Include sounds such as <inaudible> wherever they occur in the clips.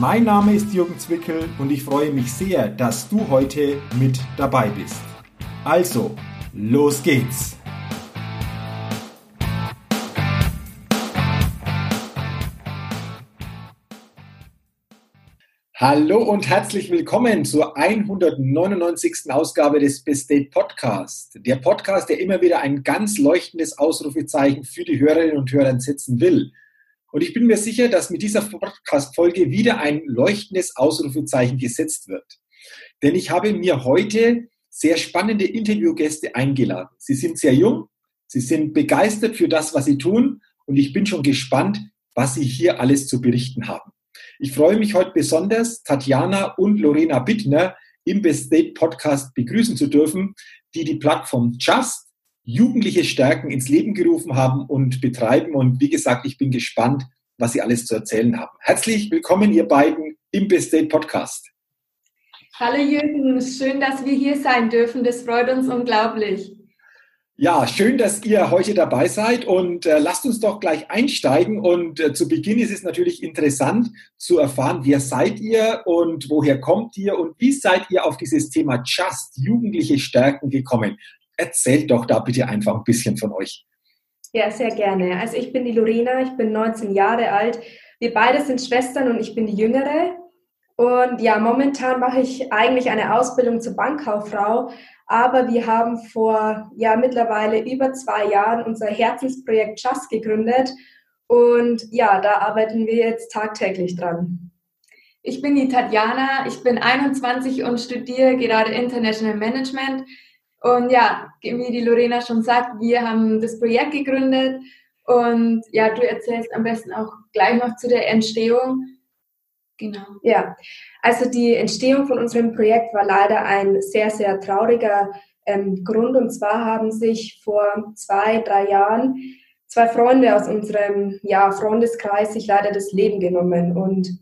Mein Name ist Jürgen Zwickel und ich freue mich sehr, dass du heute mit dabei bist. Also, los geht's! Hallo und herzlich willkommen zur 199. Ausgabe des Best Date Podcast. Der Podcast, der immer wieder ein ganz leuchtendes Ausrufezeichen für die Hörerinnen und Hörer setzen will. Und ich bin mir sicher, dass mit dieser Podcast-Folge wieder ein leuchtendes Ausrufezeichen gesetzt wird. Denn ich habe mir heute sehr spannende Interviewgäste eingeladen. Sie sind sehr jung, sie sind begeistert für das, was sie tun und ich bin schon gespannt, was sie hier alles zu berichten haben. Ich freue mich heute besonders, Tatjana und Lorena Bittner im Best State Podcast begrüßen zu dürfen, die die Plattform Just Jugendliche Stärken ins Leben gerufen haben und betreiben. Und wie gesagt, ich bin gespannt, was Sie alles zu erzählen haben. Herzlich willkommen, ihr beiden, im Best Date Podcast. Hallo Jürgen, schön, dass wir hier sein dürfen. Das freut uns unglaublich. Ja, schön, dass ihr heute dabei seid und äh, lasst uns doch gleich einsteigen. Und äh, zu Beginn ist es natürlich interessant zu erfahren, wer seid ihr und woher kommt ihr und wie seid ihr auf dieses Thema Just Jugendliche Stärken gekommen? Erzählt doch da bitte einfach ein bisschen von euch. Ja, sehr gerne. Also ich bin die Lorena, ich bin 19 Jahre alt. Wir beide sind Schwestern und ich bin die Jüngere. Und ja, momentan mache ich eigentlich eine Ausbildung zur Bankkauffrau, aber wir haben vor ja mittlerweile über zwei Jahren unser Herzensprojekt Just gegründet und ja, da arbeiten wir jetzt tagtäglich dran. Ich bin die Tatjana, ich bin 21 und studiere gerade International Management. Und ja, wie die Lorena schon sagt, wir haben das Projekt gegründet und ja, du erzählst am besten auch gleich noch zu der Entstehung. Genau. Ja, also die Entstehung von unserem Projekt war leider ein sehr, sehr trauriger ähm, Grund. Und zwar haben sich vor zwei, drei Jahren zwei Freunde aus unserem ja, Freundeskreis sich leider das Leben genommen. Und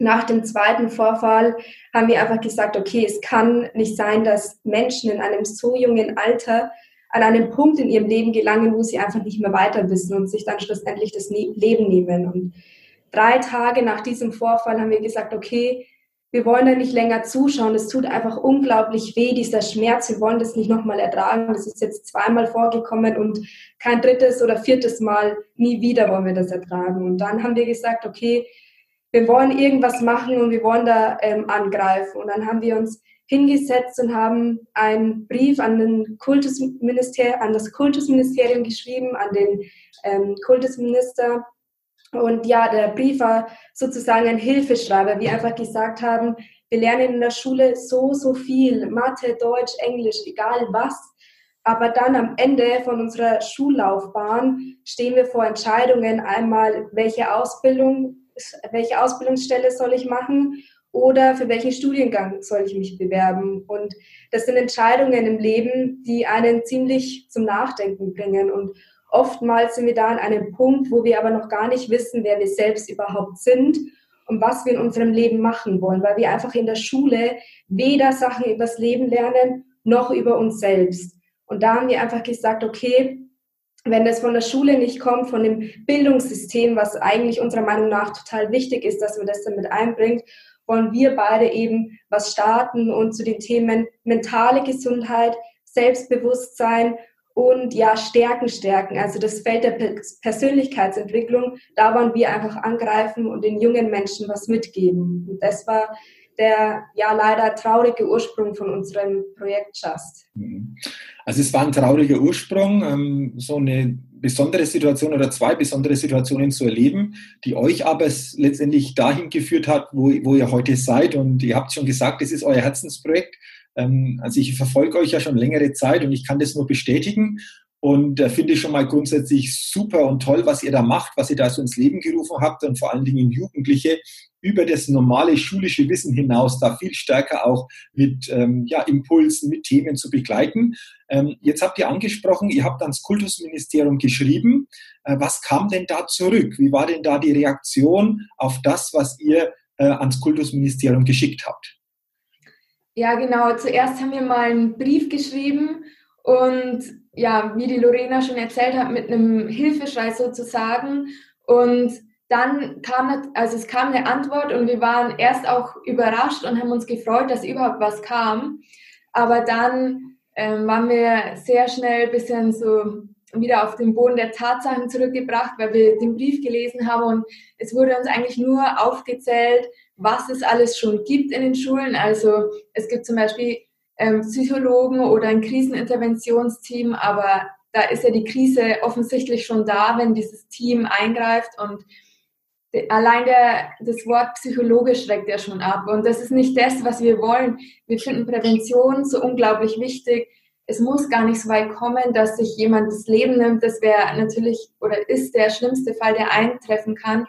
nach dem zweiten Vorfall haben wir einfach gesagt, okay, es kann nicht sein, dass Menschen in einem so jungen Alter an einem Punkt in ihrem Leben gelangen, wo sie einfach nicht mehr weiter wissen und sich dann schlussendlich das Leben nehmen. Und drei Tage nach diesem Vorfall haben wir gesagt, okay, wir wollen da nicht länger zuschauen. Es tut einfach unglaublich weh, dieser Schmerz. Wir wollen das nicht nochmal ertragen. Das ist jetzt zweimal vorgekommen und kein drittes oder viertes Mal, nie wieder wollen wir das ertragen. Und dann haben wir gesagt, okay, wir wollen irgendwas machen und wir wollen da ähm, angreifen. Und dann haben wir uns hingesetzt und haben einen Brief an, den Kultusminister an das Kultusministerium geschrieben, an den ähm, Kultusminister. Und ja, der Brief war sozusagen ein Hilfeschreiber, wie einfach gesagt haben, wir lernen in der Schule so, so viel, Mathe, Deutsch, Englisch, egal was. Aber dann am Ende von unserer Schullaufbahn stehen wir vor Entscheidungen, einmal, welche Ausbildung welche Ausbildungsstelle soll ich machen oder für welchen Studiengang soll ich mich bewerben. Und das sind Entscheidungen im Leben, die einen ziemlich zum Nachdenken bringen. Und oftmals sind wir da an einem Punkt, wo wir aber noch gar nicht wissen, wer wir selbst überhaupt sind und was wir in unserem Leben machen wollen, weil wir einfach in der Schule weder Sachen übers Leben lernen noch über uns selbst. Und da haben wir einfach gesagt, okay, wenn das von der Schule nicht kommt, von dem Bildungssystem, was eigentlich unserer Meinung nach total wichtig ist, dass man das damit einbringt, wollen wir beide eben was starten und zu den Themen mentale Gesundheit, Selbstbewusstsein und ja, Stärken stärken. Also das Feld der Persönlichkeitsentwicklung, da wollen wir einfach angreifen und den jungen Menschen was mitgeben. Und das war der ja leider traurige Ursprung von unserem Projekt Just. Mhm. Also es war ein trauriger Ursprung, ähm, so eine besondere Situation oder zwei besondere Situationen zu erleben, die euch aber letztendlich dahin geführt hat, wo, wo ihr heute seid. Und ihr habt schon gesagt, es ist euer Herzensprojekt. Ähm, also ich verfolge euch ja schon längere Zeit und ich kann das nur bestätigen. Und äh, finde ich schon mal grundsätzlich super und toll, was ihr da macht, was ihr da so ins Leben gerufen habt und vor allen Dingen Jugendliche über das normale schulische Wissen hinaus da viel stärker auch mit ähm, ja, Impulsen, mit Themen zu begleiten. Ähm, jetzt habt ihr angesprochen, ihr habt ans Kultusministerium geschrieben. Äh, was kam denn da zurück? Wie war denn da die Reaktion auf das, was ihr äh, ans Kultusministerium geschickt habt? Ja, genau. Zuerst haben wir mal einen Brief geschrieben und ja, wie die Lorena schon erzählt hat, mit einem Hilfeschrei sozusagen. Und dann kam, also es kam eine Antwort und wir waren erst auch überrascht und haben uns gefreut, dass überhaupt was kam. Aber dann ähm, waren wir sehr schnell ein bisschen so wieder auf den Boden der Tatsachen zurückgebracht, weil wir den Brief gelesen haben und es wurde uns eigentlich nur aufgezählt, was es alles schon gibt in den Schulen. Also es gibt zum Beispiel ähm, Psychologen oder ein Kriseninterventionsteam, aber da ist ja die Krise offensichtlich schon da, wenn dieses Team eingreift und allein der, das Wort Psychologe schreckt ja schon ab und das ist nicht das, was wir wollen. Wir finden Prävention so unglaublich wichtig. Es muss gar nicht so weit kommen, dass sich jemand das Leben nimmt. Das wäre natürlich oder ist der schlimmste Fall, der eintreffen kann.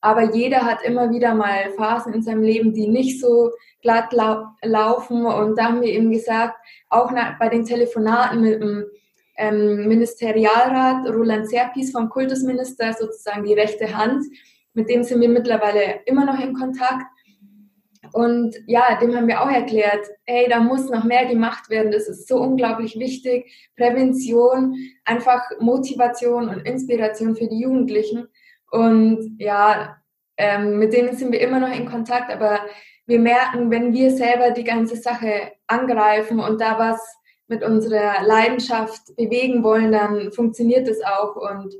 Aber jeder hat immer wieder mal Phasen in seinem Leben, die nicht so glatt lau laufen. Und da haben wir eben gesagt, auch nach, bei den Telefonaten mit dem ähm, Ministerialrat Roland Serpis vom Kultusminister, sozusagen die rechte Hand, mit dem sind wir mittlerweile immer noch in Kontakt. Und ja, dem haben wir auch erklärt, hey, da muss noch mehr gemacht werden. Das ist so unglaublich wichtig. Prävention, einfach Motivation und Inspiration für die Jugendlichen. Und ja, ähm, mit denen sind wir immer noch in Kontakt, aber wir merken, wenn wir selber die ganze Sache angreifen und da was mit unserer Leidenschaft bewegen wollen, dann funktioniert das auch. Und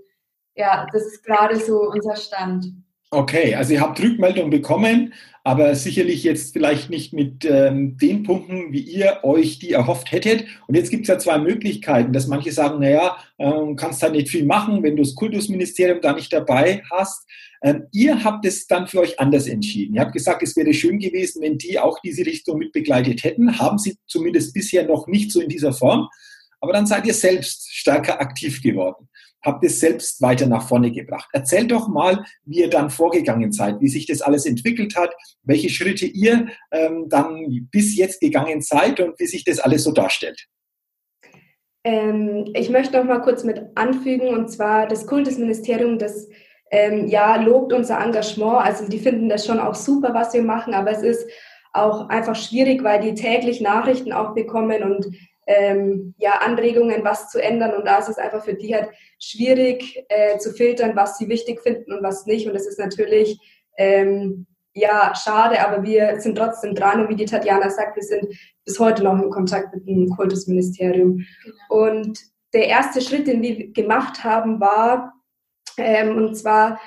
ja, das ist gerade so unser Stand. Okay, also ihr habt Rückmeldung bekommen, aber sicherlich jetzt vielleicht nicht mit ähm, den Punkten, wie ihr euch die erhofft hättet. Und jetzt gibt es ja zwei Möglichkeiten, dass manche sagen, naja, ähm, kannst da nicht viel machen, wenn du das Kultusministerium da nicht dabei hast. Ähm, ihr habt es dann für euch anders entschieden. Ihr habt gesagt, es wäre schön gewesen, wenn die auch diese Richtung mit begleitet hätten. Haben sie zumindest bisher noch nicht so in dieser Form. Aber dann seid ihr selbst stärker aktiv geworden habt es selbst weiter nach vorne gebracht. Erzählt doch mal, wie ihr dann vorgegangen seid, wie sich das alles entwickelt hat, welche Schritte ihr ähm, dann bis jetzt gegangen seid und wie sich das alles so darstellt. Ähm, ich möchte noch mal kurz mit anfügen, und zwar das Kultusministerium, das ähm, ja lobt unser Engagement. Also die finden das schon auch super, was wir machen, aber es ist auch einfach schwierig, weil die täglich Nachrichten auch bekommen und ähm, ja, Anregungen, was zu ändern. Und da ist es einfach für die halt schwierig äh, zu filtern, was sie wichtig finden und was nicht. Und das ist natürlich ähm, ja schade, aber wir sind trotzdem dran. Und wie die Tatjana sagt, wir sind bis heute noch in Kontakt mit dem Kultusministerium. Genau. Und der erste Schritt, den wir gemacht haben, war, ähm, und zwar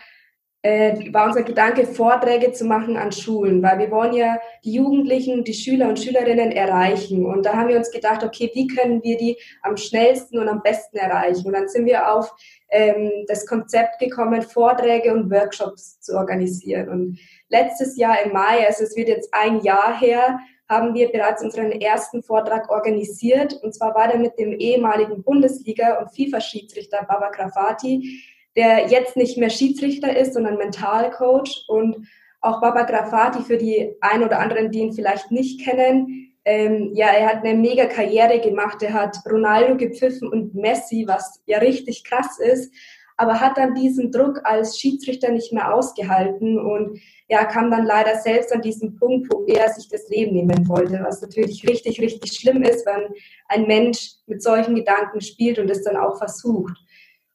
äh, war unser Gedanke, Vorträge zu machen an Schulen, weil wir wollen ja die Jugendlichen, die Schüler und Schülerinnen erreichen. Und da haben wir uns gedacht, okay, wie können wir die am schnellsten und am besten erreichen? Und dann sind wir auf ähm, das Konzept gekommen, Vorträge und Workshops zu organisieren. Und letztes Jahr im Mai, also es wird jetzt ein Jahr her, haben wir bereits unseren ersten Vortrag organisiert. Und zwar war der mit dem ehemaligen Bundesliga- und FIFA-Schiedsrichter Baba Grafati der jetzt nicht mehr Schiedsrichter ist, sondern Mentalcoach und auch Baba Grafati für die ein oder anderen, die ihn vielleicht nicht kennen. Ähm, ja, er hat eine mega Karriere gemacht. Er hat Ronaldo gepfiffen und Messi, was ja richtig krass ist, aber hat dann diesen Druck als Schiedsrichter nicht mehr ausgehalten und ja, kam dann leider selbst an diesen Punkt, wo er sich das Leben nehmen wollte, was natürlich richtig, richtig schlimm ist, wenn ein Mensch mit solchen Gedanken spielt und es dann auch versucht.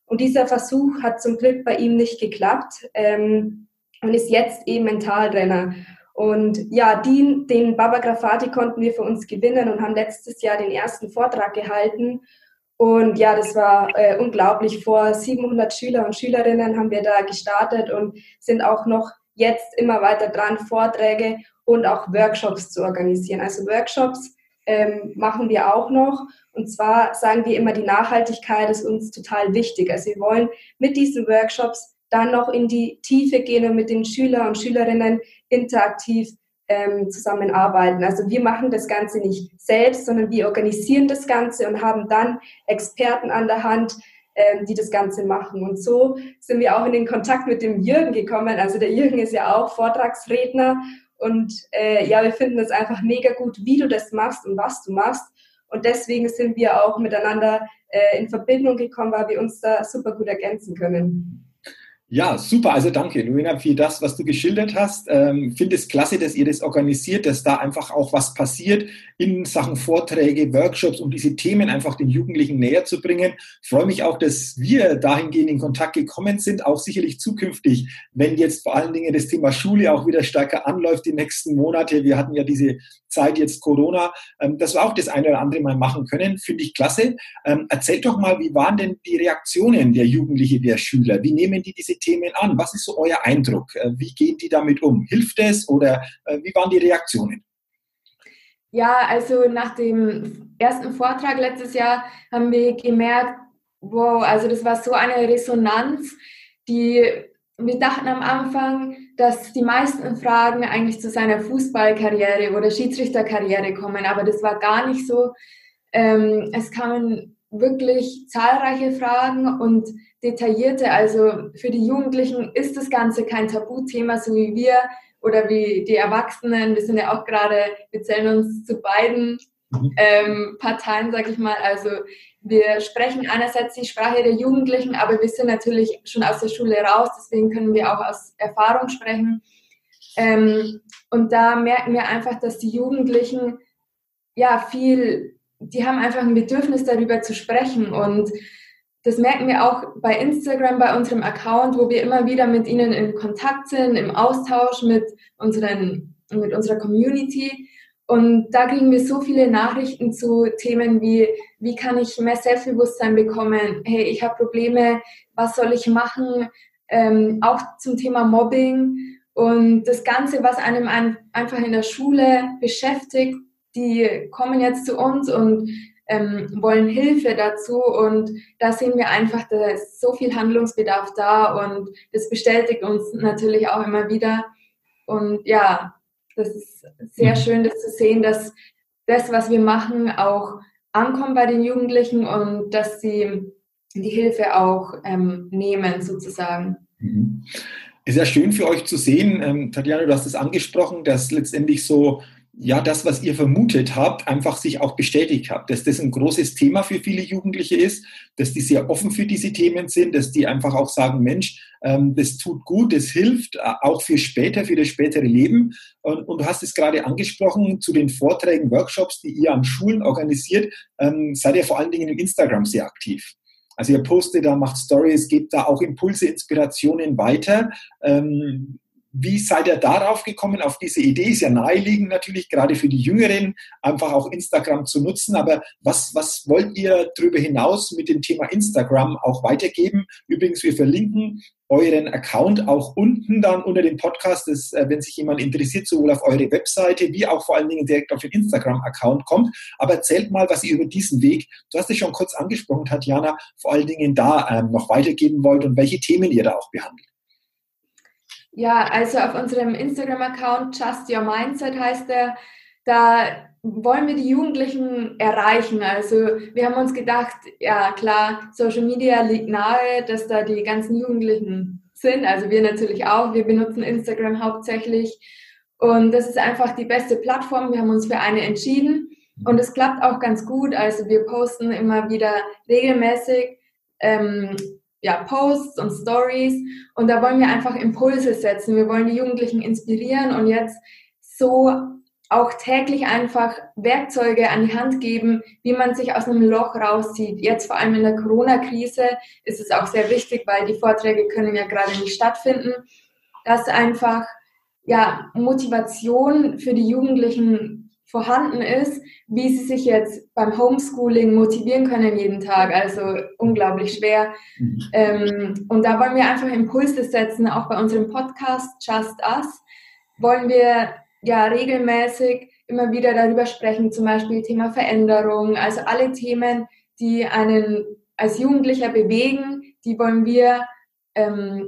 Und dieser Versuch hat zum Glück bei ihm nicht geklappt ähm, und ist jetzt eben Mentaltrainer. Und ja, den, den Baba Grafati konnten wir für uns gewinnen und haben letztes Jahr den ersten Vortrag gehalten. Und ja, das war äh, unglaublich. Vor 700 Schüler und Schülerinnen haben wir da gestartet und sind auch noch jetzt immer weiter dran, Vorträge und auch Workshops zu organisieren. Also Workshops ähm, machen wir auch noch. Und zwar sagen wir immer, die Nachhaltigkeit ist uns total wichtig. Also wir wollen mit diesen Workshops dann noch in die Tiefe gehen und mit den Schülern und Schülerinnen interaktiv ähm, zusammenarbeiten. Also wir machen das Ganze nicht selbst, sondern wir organisieren das Ganze und haben dann Experten an der Hand, ähm, die das Ganze machen. Und so sind wir auch in den Kontakt mit dem Jürgen gekommen. Also der Jürgen ist ja auch Vortragsredner und äh, ja, wir finden es einfach mega gut, wie du das machst und was du machst. Und deswegen sind wir auch miteinander äh, in Verbindung gekommen, weil wir uns da super gut ergänzen können. Ja, super. Also danke, Luina, für das, was du geschildert hast. Ähm, Finde es klasse, dass ihr das organisiert, dass da einfach auch was passiert in Sachen Vorträge, Workshops, um diese Themen einfach den Jugendlichen näher zu bringen. Freue mich auch, dass wir dahingehend in Kontakt gekommen sind, auch sicherlich zukünftig, wenn jetzt vor allen Dingen das Thema Schule auch wieder stärker anläuft die nächsten Monate. Wir hatten ja diese Zeit jetzt Corona, ähm, dass wir auch das eine oder andere mal machen können. Finde ich klasse. Ähm, erzählt doch mal, wie waren denn die Reaktionen der Jugendlichen, der Schüler? Wie nehmen die diese Themen an? Was ist so euer Eindruck? Äh, wie gehen die damit um? Hilft es oder äh, wie waren die Reaktionen? Ja, also nach dem ersten Vortrag letztes Jahr haben wir gemerkt, wow, also das war so eine Resonanz, die wir dachten am Anfang, dass die meisten Fragen eigentlich zu seiner Fußballkarriere oder Schiedsrichterkarriere kommen, aber das war gar nicht so. Ähm, es kamen wirklich zahlreiche Fragen und detaillierte. Also für die Jugendlichen ist das Ganze kein Tabuthema, so wie wir oder wie die Erwachsenen. Wir sind ja auch gerade, wir zählen uns zu beiden mhm. ähm, Parteien, sag ich mal. Also wir sprechen einerseits die Sprache der Jugendlichen, aber wir sind natürlich schon aus der Schule raus, deswegen können wir auch aus Erfahrung sprechen. Ähm, und da merken wir einfach, dass die Jugendlichen ja viel, die haben einfach ein Bedürfnis darüber zu sprechen und das merken wir auch bei Instagram, bei unserem Account, wo wir immer wieder mit ihnen in Kontakt sind, im Austausch mit, unseren, mit unserer Community. Und da kriegen wir so viele Nachrichten zu Themen wie, wie kann ich mehr Selbstbewusstsein bekommen? Hey, ich habe Probleme, was soll ich machen? Ähm, auch zum Thema Mobbing und das Ganze, was einem ein, einfach in der Schule beschäftigt, die kommen jetzt zu uns und ähm, wollen Hilfe dazu und da sehen wir einfach, da ist so viel Handlungsbedarf da und das bestätigt uns natürlich auch immer wieder. Und ja, das ist sehr mhm. schön, das zu sehen, dass das, was wir machen, auch ankommt bei den Jugendlichen und dass sie die Hilfe auch ähm, nehmen sozusagen. Mhm. Ist ja schön für euch zu sehen, ähm, Tatjana, du hast es angesprochen, dass letztendlich so ja, das, was ihr vermutet habt, einfach sich auch bestätigt habt, dass das ein großes Thema für viele Jugendliche ist, dass die sehr offen für diese Themen sind, dass die einfach auch sagen, Mensch, ähm, das tut gut, das hilft äh, auch für später, für das spätere Leben. Und, du hast es gerade angesprochen zu den Vorträgen, Workshops, die ihr an Schulen organisiert, ähm, seid ihr vor allen Dingen im Instagram sehr aktiv. Also ihr postet da, macht Stories, gebt da auch Impulse, Inspirationen weiter. Ähm, wie seid ihr darauf gekommen, auf diese Idee? Ist ja naheliegend natürlich, gerade für die Jüngeren, einfach auch Instagram zu nutzen. Aber was, was wollt ihr darüber hinaus mit dem Thema Instagram auch weitergeben? Übrigens, wir verlinken euren Account auch unten dann unter dem Podcast, dass, äh, wenn sich jemand interessiert, sowohl auf eure Webseite wie auch vor allen Dingen direkt auf den Instagram-Account kommt. Aber erzählt mal, was ihr über diesen Weg, du hast es schon kurz angesprochen, Tatjana, vor allen Dingen da ähm, noch weitergeben wollt und welche Themen ihr da auch behandelt. Ja, also auf unserem Instagram-Account Just Your Mindset heißt der, da wollen wir die Jugendlichen erreichen. Also wir haben uns gedacht, ja klar, Social Media liegt nahe, dass da die ganzen Jugendlichen sind. Also wir natürlich auch. Wir benutzen Instagram hauptsächlich. Und das ist einfach die beste Plattform. Wir haben uns für eine entschieden. Und es klappt auch ganz gut. Also wir posten immer wieder regelmäßig ähm, ja, Posts und Stories und da wollen wir einfach Impulse setzen. Wir wollen die Jugendlichen inspirieren und jetzt so auch täglich einfach Werkzeuge an die Hand geben, wie man sich aus einem Loch rauszieht. Jetzt vor allem in der Corona-Krise ist es auch sehr wichtig, weil die Vorträge können ja gerade nicht stattfinden, dass einfach ja, Motivation für die Jugendlichen vorhanden ist, wie sie sich jetzt beim Homeschooling motivieren können jeden Tag. Also unglaublich schwer. Mhm. Ähm, und da wollen wir einfach Impulse setzen, auch bei unserem Podcast Just Us wollen wir ja regelmäßig immer wieder darüber sprechen, zum Beispiel Thema Veränderung, also alle Themen, die einen als Jugendlicher bewegen, die wollen wir ähm,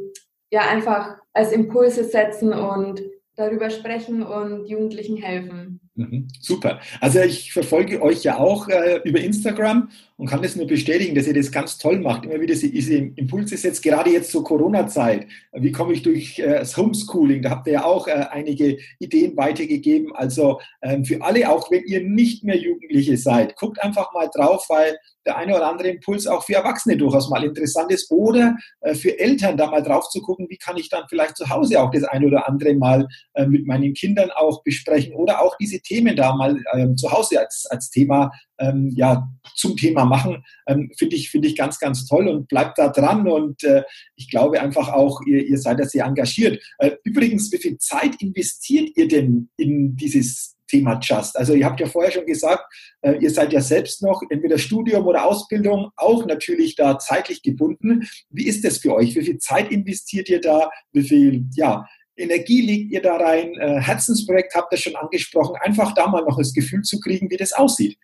ja einfach als Impulse setzen und darüber sprechen und Jugendlichen helfen. Mhm, super. Also ich verfolge euch ja auch äh, über Instagram und kann das nur bestätigen, dass ihr das ganz toll macht. Immer wieder diese Impulse setzt, gerade jetzt zur Corona-Zeit. Wie komme ich durch äh, das Homeschooling? Da habt ihr ja auch äh, einige Ideen weitergegeben. Also ähm, für alle, auch wenn ihr nicht mehr Jugendliche seid, guckt einfach mal drauf, weil der eine oder andere Impuls auch für Erwachsene durchaus mal interessant ist. Oder äh, für Eltern da mal drauf zu gucken, wie kann ich dann vielleicht zu Hause auch das eine oder andere mal äh, mit meinen Kindern auch besprechen. Oder auch diese Themen da mal ähm, zu Hause als, als Thema ähm, ja, zum Thema machen, ähm, finde ich, finde ich ganz, ganz toll und bleibt da dran. Und äh, ich glaube einfach auch, ihr, ihr seid da sehr engagiert. Übrigens, wie viel Zeit investiert ihr denn in dieses Thema Just. Also ihr habt ja vorher schon gesagt, äh, ihr seid ja selbst noch entweder Studium oder Ausbildung auch natürlich da zeitlich gebunden. Wie ist das für euch? Wie viel Zeit investiert ihr da? Wie viel ja, Energie legt ihr da rein? Äh, Herzensprojekt habt ihr schon angesprochen. Einfach da mal noch das Gefühl zu kriegen, wie das aussieht.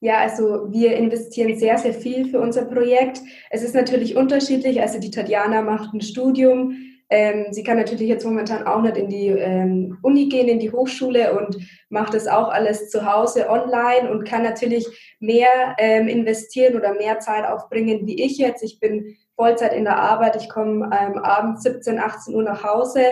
Ja, also wir investieren sehr, sehr viel für unser Projekt. Es ist natürlich unterschiedlich. Also die Tatjana macht ein Studium ähm, sie kann natürlich jetzt momentan auch nicht in die ähm, Uni gehen, in die Hochschule und macht das auch alles zu Hause online und kann natürlich mehr ähm, investieren oder mehr Zeit aufbringen wie ich jetzt. Ich bin Vollzeit in der Arbeit, ich komme ähm, abends 17, 18 Uhr nach Hause.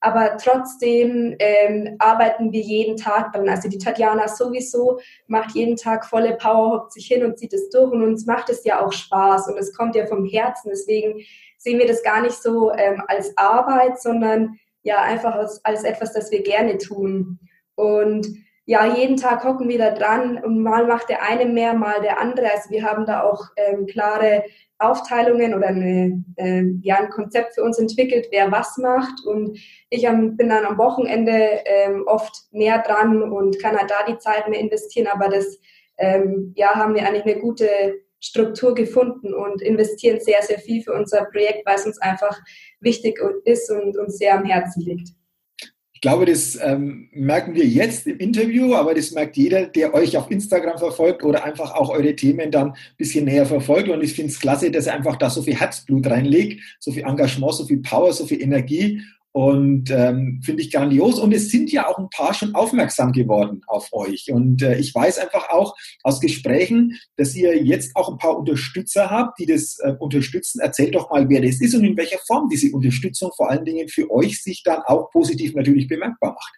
Aber trotzdem ähm, arbeiten wir jeden Tag dran. Also die Tatjana sowieso macht jeden Tag volle Power, hockt sich hin und zieht es durch und uns macht es ja auch Spaß und es kommt ja vom Herzen. Deswegen sehen wir das gar nicht so ähm, als Arbeit, sondern ja einfach als, als etwas, das wir gerne tun. Und ja, jeden Tag hocken wir da dran und mal macht der eine mehr, mal der andere. Also wir haben da auch ähm, klare Aufteilungen oder eine, äh, ja, ein Konzept für uns entwickelt, wer was macht. Und ich am, bin dann am Wochenende ähm, oft mehr dran und kann halt da die Zeit mehr investieren. Aber das ähm, ja, haben wir eigentlich eine gute Struktur gefunden und investieren sehr, sehr viel für unser Projekt, weil es uns einfach wichtig ist und uns sehr am Herzen liegt. Ich glaube, das ähm, merken wir jetzt im Interview, aber das merkt jeder, der euch auf Instagram verfolgt oder einfach auch eure Themen dann ein bisschen näher verfolgt. Und ich finde es klasse, dass ihr einfach da so viel Herzblut reinlegt, so viel Engagement, so viel Power, so viel Energie und ähm, finde ich grandios. Und es sind ja auch ein paar schon aufmerksam geworden auf euch. Und äh, ich weiß einfach auch aus Gesprächen, dass ihr jetzt auch ein paar Unterstützer habt, die das äh, unterstützen. Erzählt doch mal, wer das ist und in welcher Form diese Unterstützung vor allen Dingen für euch sich dann auch positiv natürlich bemerkbar macht.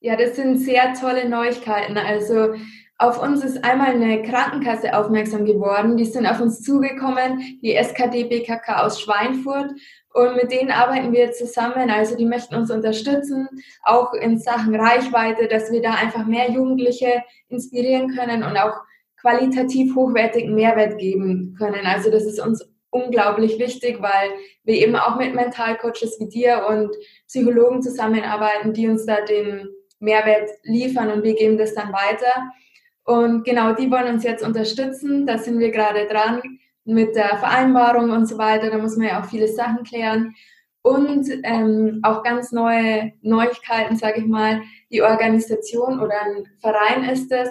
Ja, das sind sehr tolle Neuigkeiten. Also auf uns ist einmal eine Krankenkasse aufmerksam geworden. Die sind auf uns zugekommen, die SKD BKK aus Schweinfurt. Und mit denen arbeiten wir zusammen. Also die möchten uns unterstützen, auch in Sachen Reichweite, dass wir da einfach mehr Jugendliche inspirieren können und auch qualitativ hochwertigen Mehrwert geben können. Also das ist uns unglaublich wichtig, weil wir eben auch mit Mentalcoaches wie dir und Psychologen zusammenarbeiten, die uns da den Mehrwert liefern und wir geben das dann weiter. Und genau, die wollen uns jetzt unterstützen. Da sind wir gerade dran mit der Vereinbarung und so weiter. Da muss man ja auch viele Sachen klären. Und ähm, auch ganz neue Neuigkeiten, sage ich mal. Die Organisation oder ein Verein ist es,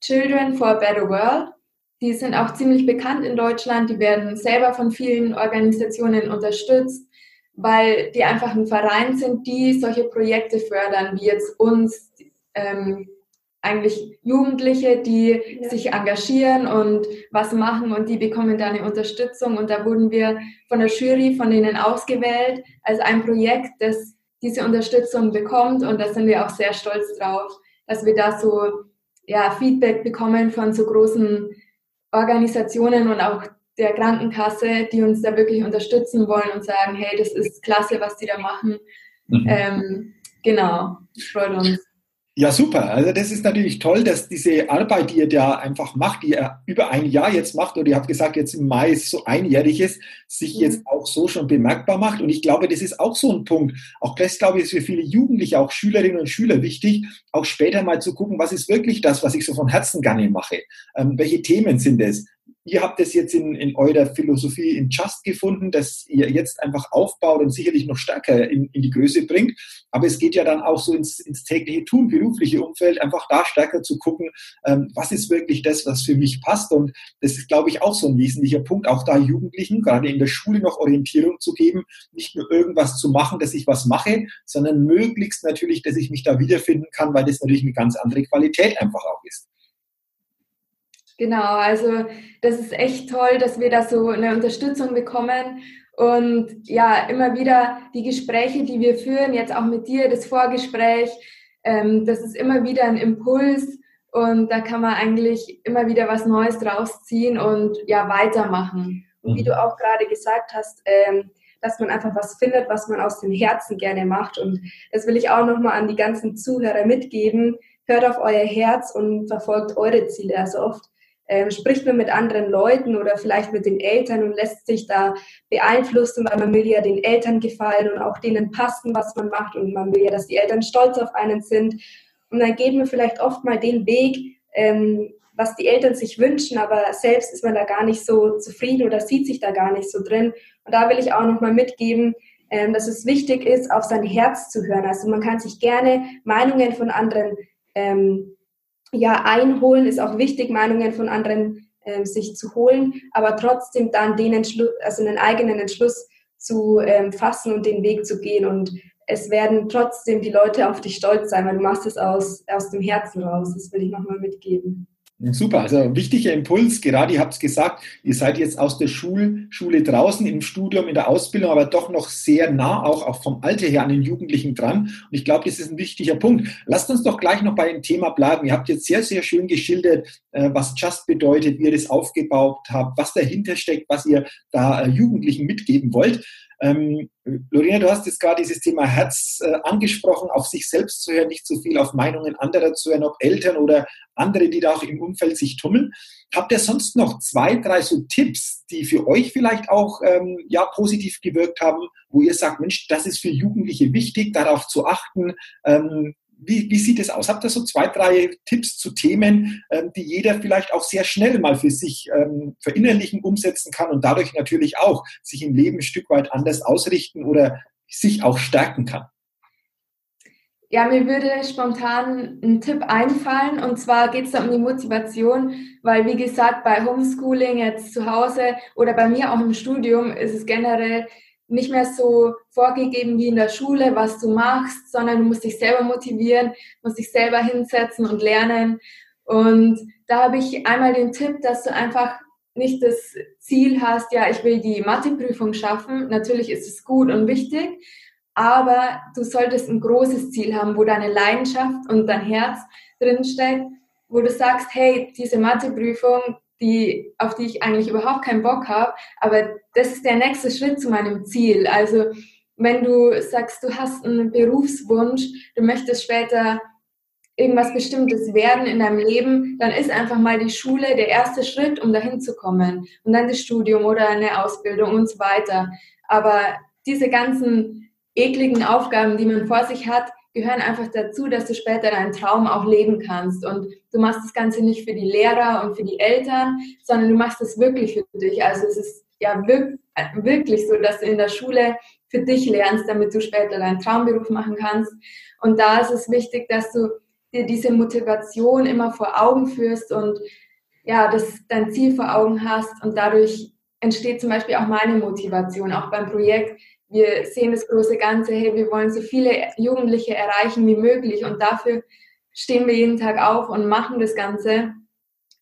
Children for a Better World. Die sind auch ziemlich bekannt in Deutschland. Die werden selber von vielen Organisationen unterstützt, weil die einfach ein Verein sind, die solche Projekte fördern, wie jetzt uns, ähm, eigentlich Jugendliche, die ja. sich engagieren und was machen und die bekommen dann eine Unterstützung. Und da wurden wir von der Jury von denen ausgewählt als ein Projekt, das diese Unterstützung bekommt. Und da sind wir auch sehr stolz drauf, dass wir da so ja, Feedback bekommen von so großen Organisationen und auch der Krankenkasse, die uns da wirklich unterstützen wollen und sagen, hey, das ist klasse, was die da machen. Mhm. Ähm, genau, freut uns. Ja, super. Also das ist natürlich toll, dass diese Arbeit, die ihr da einfach macht, die ihr über ein Jahr jetzt macht, oder ihr habt gesagt, jetzt im Mai ist so einjährig ist, sich mhm. jetzt auch so schon bemerkbar macht. Und ich glaube, das ist auch so ein Punkt. Auch das, glaube ich, ist für viele Jugendliche, auch Schülerinnen und Schüler wichtig, auch später mal zu gucken, was ist wirklich das, was ich so von Herzen gerne mache? Ähm, welche Themen sind es? Ihr habt es jetzt in, in eurer Philosophie in Just gefunden, dass ihr jetzt einfach aufbaut und sicherlich noch stärker in, in die Größe bringt. Aber es geht ja dann auch so ins, ins tägliche Tun, berufliche Umfeld, einfach da stärker zu gucken, ähm, was ist wirklich das, was für mich passt. Und das ist, glaube ich, auch so ein wesentlicher Punkt, auch da Jugendlichen, gerade in der Schule noch Orientierung zu geben, nicht nur irgendwas zu machen, dass ich was mache, sondern möglichst natürlich, dass ich mich da wiederfinden kann, weil das natürlich eine ganz andere Qualität einfach auch ist. Genau, also das ist echt toll, dass wir da so eine Unterstützung bekommen und ja, immer wieder die Gespräche, die wir führen, jetzt auch mit dir, das Vorgespräch, ähm, das ist immer wieder ein Impuls und da kann man eigentlich immer wieder was Neues draus ziehen und ja, weitermachen. Und wie du auch gerade gesagt hast, ähm, dass man einfach was findet, was man aus dem Herzen gerne macht. Und das will ich auch nochmal an die ganzen Zuhörer mitgeben. Hört auf euer Herz und verfolgt eure Ziele. Also oft ähm, spricht man mit anderen Leuten oder vielleicht mit den Eltern und lässt sich da beeinflussen, weil man will ja den Eltern gefallen und auch denen passen, was man macht und man will ja, dass die Eltern stolz auf einen sind. Und dann geht man vielleicht oft mal den Weg, ähm, was die Eltern sich wünschen, aber selbst ist man da gar nicht so zufrieden oder sieht sich da gar nicht so drin. Und da will ich auch nochmal mitgeben, ähm, dass es wichtig ist, auf sein Herz zu hören. Also man kann sich gerne Meinungen von anderen ähm, ja, einholen ist auch wichtig, Meinungen von anderen äh, sich zu holen, aber trotzdem dann den Entschluss, also einen eigenen Entschluss zu ähm, fassen und den Weg zu gehen. Und es werden trotzdem die Leute auf dich stolz sein, weil du machst es aus, aus dem Herzen raus. Das will ich nochmal mitgeben. Super, also wichtiger Impuls, gerade ihr habt es gesagt, ihr seid jetzt aus der Schul Schule draußen, im Studium, in der Ausbildung, aber doch noch sehr nah auch, auch vom Alter her an den Jugendlichen dran. Und ich glaube, das ist ein wichtiger Punkt. Lasst uns doch gleich noch bei dem Thema bleiben. Ihr habt jetzt sehr, sehr schön geschildert, äh, was Just bedeutet, wie ihr das aufgebaut habt, was dahinter steckt, was ihr da äh, Jugendlichen mitgeben wollt. Ähm, Lorena, du hast jetzt gerade dieses Thema Herz äh, angesprochen, auf sich selbst zu hören, nicht zu so viel auf Meinungen anderer zu hören, ob Eltern oder andere, die da auch im Umfeld sich tummeln. Habt ihr sonst noch zwei, drei so Tipps, die für euch vielleicht auch ähm, ja, positiv gewirkt haben, wo ihr sagt, Mensch, das ist für Jugendliche wichtig, darauf zu achten, ähm, wie, wie sieht es aus? Habt ihr so zwei, drei Tipps zu Themen, ähm, die jeder vielleicht auch sehr schnell mal für sich ähm, verinnerlichen, umsetzen kann und dadurch natürlich auch sich im Leben ein Stück weit anders ausrichten oder sich auch stärken kann? Ja, mir würde spontan ein Tipp einfallen und zwar geht es da um die Motivation, weil wie gesagt, bei Homeschooling jetzt zu Hause oder bei mir auch im Studium ist es generell nicht mehr so vorgegeben wie in der Schule, was du machst, sondern du musst dich selber motivieren, musst dich selber hinsetzen und lernen. Und da habe ich einmal den Tipp, dass du einfach nicht das Ziel hast, ja, ich will die Matheprüfung schaffen. Natürlich ist es gut und wichtig, aber du solltest ein großes Ziel haben, wo deine Leidenschaft und dein Herz drinsteckt, wo du sagst, hey, diese Matheprüfung, die, auf die ich eigentlich überhaupt keinen Bock habe, aber das ist der nächste Schritt zu meinem Ziel. Also wenn du sagst, du hast einen Berufswunsch, du möchtest später irgendwas Bestimmtes werden in deinem Leben, dann ist einfach mal die Schule der erste Schritt, um dahin zu kommen. Und dann das Studium oder eine Ausbildung und so weiter. Aber diese ganzen ekligen Aufgaben, die man vor sich hat, gehören einfach dazu, dass du später deinen Traum auch leben kannst. Und du machst das Ganze nicht für die Lehrer und für die Eltern, sondern du machst es wirklich für dich. Also es ist ja wirklich so, dass du in der Schule für dich lernst, damit du später deinen Traumberuf machen kannst. Und da ist es wichtig, dass du dir diese Motivation immer vor Augen führst und ja, dass dein Ziel vor Augen hast und dadurch entsteht zum Beispiel auch meine Motivation, auch beim Projekt wir sehen das große Ganze, hey, wir wollen so viele Jugendliche erreichen wie möglich und dafür stehen wir jeden Tag auf und machen das Ganze.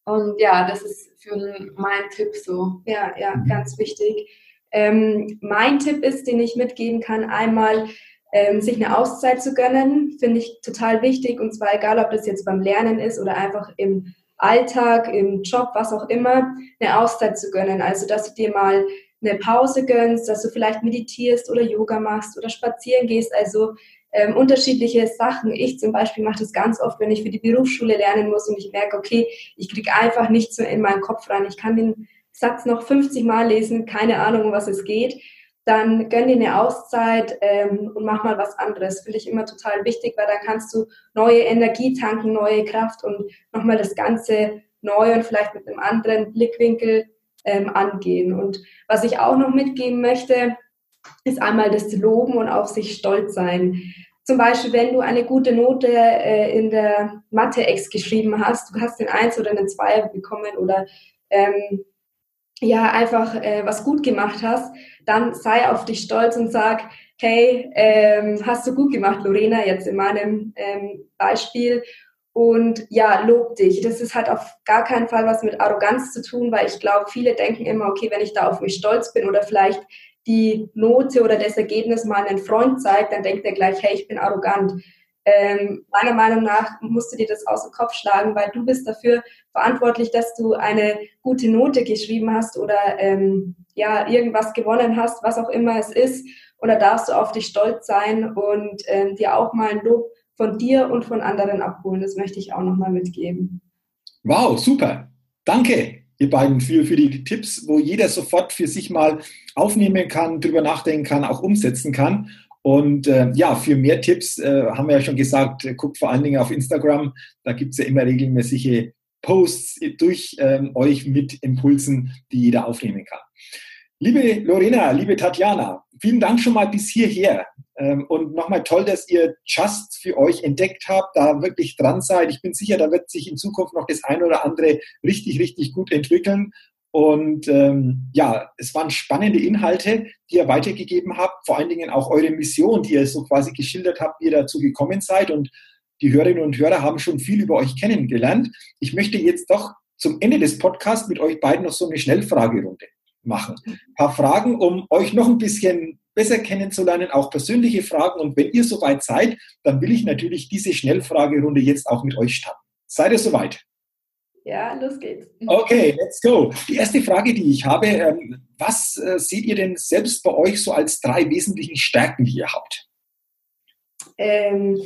Und ja, das ist für mein Tipp so. Ja, ja, ganz wichtig. Ähm, mein Tipp ist, den ich mitgeben kann, einmal ähm, sich eine Auszeit zu gönnen, finde ich total wichtig. Und zwar egal, ob das jetzt beim Lernen ist oder einfach im Alltag, im Job, was auch immer, eine Auszeit zu gönnen. Also, dass du dir mal eine Pause gönnst, dass du vielleicht meditierst oder Yoga machst oder spazieren gehst, also ähm, unterschiedliche Sachen. Ich zum Beispiel mache das ganz oft, wenn ich für die Berufsschule lernen muss und ich merke, okay, ich kriege einfach nichts mehr in meinen Kopf rein. Ich kann den Satz noch 50 Mal lesen, keine Ahnung, um was es geht. Dann gönn dir eine Auszeit ähm, und mach mal was anderes. Finde ich immer total wichtig, weil dann kannst du neue Energie tanken, neue Kraft und nochmal das Ganze neu und vielleicht mit einem anderen Blickwinkel ähm, angehen. Und was ich auch noch mitgeben möchte, ist einmal das Loben und auf sich stolz sein. Zum Beispiel, wenn du eine gute Note äh, in der Mathe-Ex geschrieben hast, du hast den Eins oder einen Zweier bekommen oder ähm, ja, einfach äh, was gut gemacht hast, dann sei auf dich stolz und sag, hey, ähm, hast du gut gemacht, Lorena, jetzt in meinem ähm, Beispiel. Und ja, lob dich. Das ist halt auf gar keinen Fall was mit Arroganz zu tun, weil ich glaube, viele denken immer, okay, wenn ich da auf mich stolz bin oder vielleicht die Note oder das Ergebnis mal einen Freund zeigt, dann denkt er gleich, hey, ich bin arrogant. Ähm, meiner Meinung nach musst du dir das aus dem Kopf schlagen, weil du bist dafür verantwortlich, dass du eine gute Note geschrieben hast oder ähm, ja irgendwas gewonnen hast, was auch immer es ist. Und da darfst du auf dich stolz sein und ähm, dir auch mal ein Lob von dir und von anderen abholen. Das möchte ich auch nochmal mitgeben. Wow, super. Danke, ihr beiden, für, für die Tipps, wo jeder sofort für sich mal aufnehmen kann, drüber nachdenken kann, auch umsetzen kann. Und äh, ja, für mehr Tipps äh, haben wir ja schon gesagt, äh, guckt vor allen Dingen auf Instagram. Da gibt es ja immer regelmäßige Posts durch ähm, euch mit Impulsen, die jeder aufnehmen kann. Liebe Lorena, liebe Tatjana, vielen Dank schon mal bis hierher. Ähm, und nochmal toll, dass ihr Just für euch entdeckt habt, da wirklich dran seid. Ich bin sicher, da wird sich in Zukunft noch das eine oder andere richtig, richtig gut entwickeln. Und ähm, ja, es waren spannende Inhalte, die ihr weitergegeben habt, vor allen Dingen auch eure Mission, die ihr so quasi geschildert habt, wie ihr dazu gekommen seid. Und die Hörerinnen und Hörer haben schon viel über euch kennengelernt. Ich möchte jetzt doch zum Ende des Podcasts mit euch beiden noch so eine Schnellfragerunde machen. Ein paar Fragen, um euch noch ein bisschen besser kennenzulernen, auch persönliche Fragen. Und wenn ihr soweit seid, dann will ich natürlich diese Schnellfragerunde jetzt auch mit euch starten. Seid ihr soweit? Ja, los geht's. Okay, let's go. Die erste Frage, die ich habe, ähm, was äh, seht ihr denn selbst bei euch so als drei wesentlichen Stärken, die ihr habt? Ähm,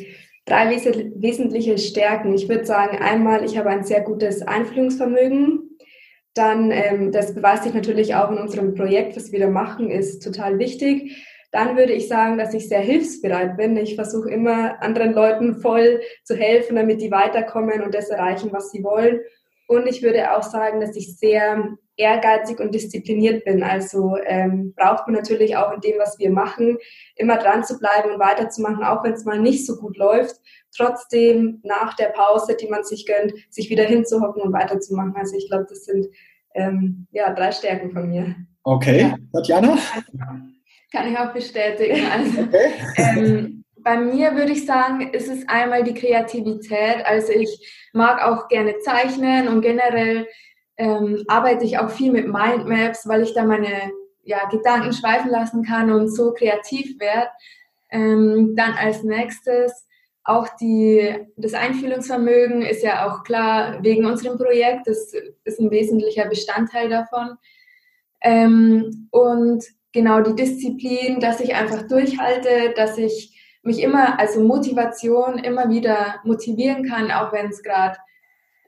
drei wes wesentliche Stärken. Ich würde sagen, einmal, ich habe ein sehr gutes Einfühlungsvermögen dann, ähm, das beweist sich natürlich auch in unserem Projekt, was wir da machen, ist total wichtig. Dann würde ich sagen, dass ich sehr hilfsbereit bin. Ich versuche immer anderen Leuten voll zu helfen, damit die weiterkommen und das erreichen, was sie wollen. Und ich würde auch sagen, dass ich sehr ehrgeizig und diszipliniert bin. Also ähm, braucht man natürlich auch in dem, was wir machen, immer dran zu bleiben und weiterzumachen, auch wenn es mal nicht so gut läuft. Trotzdem nach der Pause, die man sich gönnt, sich wieder hinzuhocken und weiterzumachen. Also ich glaube, das sind ähm, ja, drei Stärken von mir. Okay, ja. Tatjana? Kann ich auch bestätigen. <laughs> Also, okay. ähm, bei mir würde ich sagen, ist es einmal die Kreativität. Also ich mag auch gerne zeichnen und generell ähm, arbeite ich auch viel mit Mindmaps, weil ich da meine ja, Gedanken schweifen lassen kann und so kreativ werde. Ähm, dann als nächstes auch die, das Einfühlungsvermögen ist ja auch klar wegen unserem Projekt. Das ist ein wesentlicher Bestandteil davon. Ähm, und genau die Disziplin, dass ich einfach durchhalte, dass ich mich immer, also Motivation immer wieder motivieren kann, auch wenn es gerade